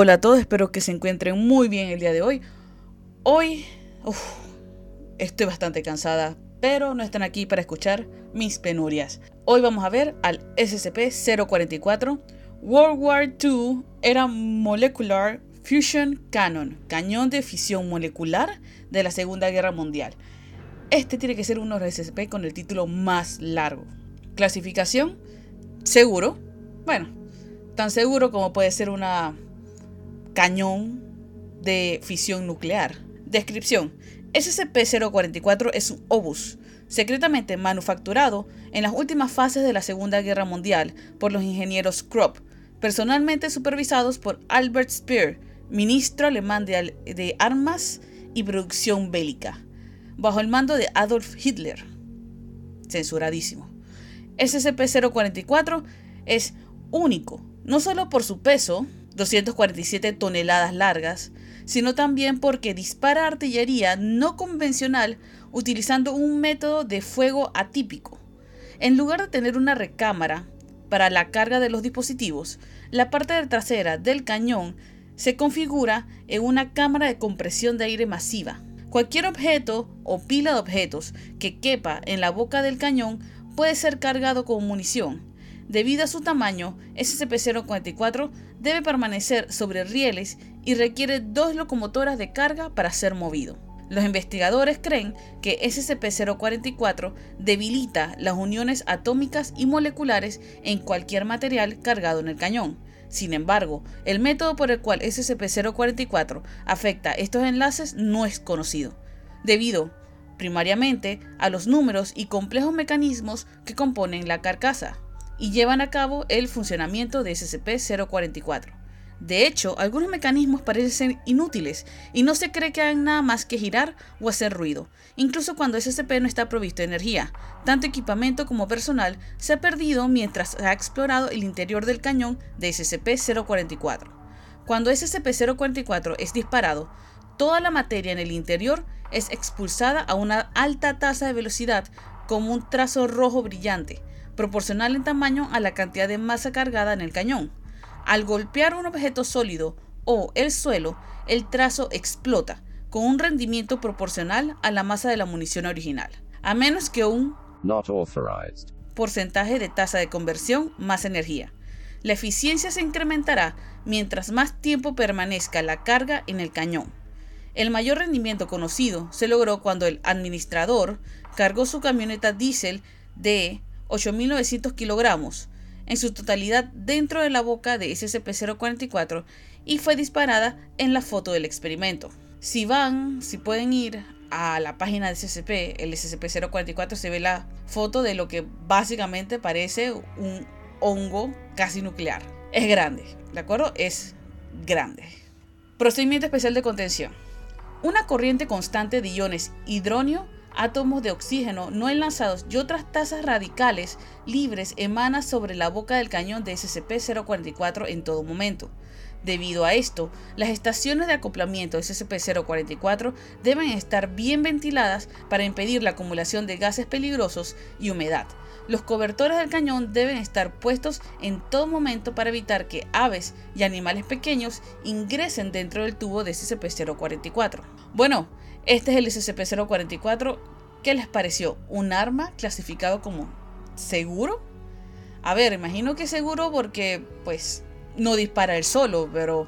hola a todos, espero que se encuentren muy bien el día de hoy. Hoy uf, estoy bastante cansada, pero no están aquí para escuchar mis penurias. Hoy vamos a ver al SCP-044. World War II era Molecular Fusion Cannon, cañón de fisión molecular de la Segunda Guerra Mundial. Este tiene que ser uno de los SCP con el título más largo. Clasificación, seguro. Bueno, tan seguro como puede ser una cañón de fisión nuclear. Descripción. SCP-044 es un obus secretamente manufacturado en las últimas fases de la Segunda Guerra Mundial por los ingenieros Krupp, personalmente supervisados por Albert Speer, ministro alemán de, de armas y producción bélica, bajo el mando de Adolf Hitler. Censuradísimo. SCP-044 es único, no solo por su peso, 247 toneladas largas, sino también porque dispara artillería no convencional utilizando un método de fuego atípico. En lugar de tener una recámara para la carga de los dispositivos, la parte trasera del cañón se configura en una cámara de compresión de aire masiva. Cualquier objeto o pila de objetos que quepa en la boca del cañón puede ser cargado con munición, Debido a su tamaño, SCP-044 debe permanecer sobre rieles y requiere dos locomotoras de carga para ser movido. Los investigadores creen que SCP-044 debilita las uniones atómicas y moleculares en cualquier material cargado en el cañón. Sin embargo, el método por el cual SCP-044 afecta estos enlaces no es conocido, debido primariamente a los números y complejos mecanismos que componen la carcasa y llevan a cabo el funcionamiento de SCP-044. De hecho, algunos mecanismos parecen inútiles y no se cree que hagan nada más que girar o hacer ruido, incluso cuando SCP no está provisto de energía. Tanto equipamiento como personal se ha perdido mientras se ha explorado el interior del cañón de SCP-044. Cuando SCP-044 es disparado, toda la materia en el interior es expulsada a una alta tasa de velocidad como un trazo rojo brillante, proporcional en tamaño a la cantidad de masa cargada en el cañón. Al golpear un objeto sólido o el suelo, el trazo explota, con un rendimiento proporcional a la masa de la munición original, a menos que un porcentaje de tasa de conversión más energía. La eficiencia se incrementará mientras más tiempo permanezca la carga en el cañón. El mayor rendimiento conocido se logró cuando el administrador cargó su camioneta diésel de 8.900 kilogramos en su totalidad dentro de la boca de SCP-044 y fue disparada en la foto del experimento. Si van, si pueden ir a la página de SCP, el SCP-044 se ve la foto de lo que básicamente parece un hongo casi nuclear. Es grande, ¿de acuerdo? Es grande. Procedimiento especial de contención. Una corriente constante de iones hidróneo átomos de oxígeno no enlazados y otras tasas radicales libres emanan sobre la boca del cañón de SCP-044 en todo momento. Debido a esto, las estaciones de acoplamiento de SCP-044 deben estar bien ventiladas para impedir la acumulación de gases peligrosos y humedad. Los cobertores del cañón deben estar puestos en todo momento para evitar que aves y animales pequeños ingresen dentro del tubo de SCP-044. Bueno, este es el SCP-044. ¿Qué les pareció? ¿Un arma clasificado como seguro? A ver, imagino que seguro porque, pues, no dispara él solo, pero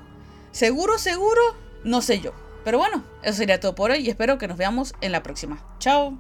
seguro, seguro, no sé yo. Pero bueno, eso sería todo por hoy y espero que nos veamos en la próxima. Chao.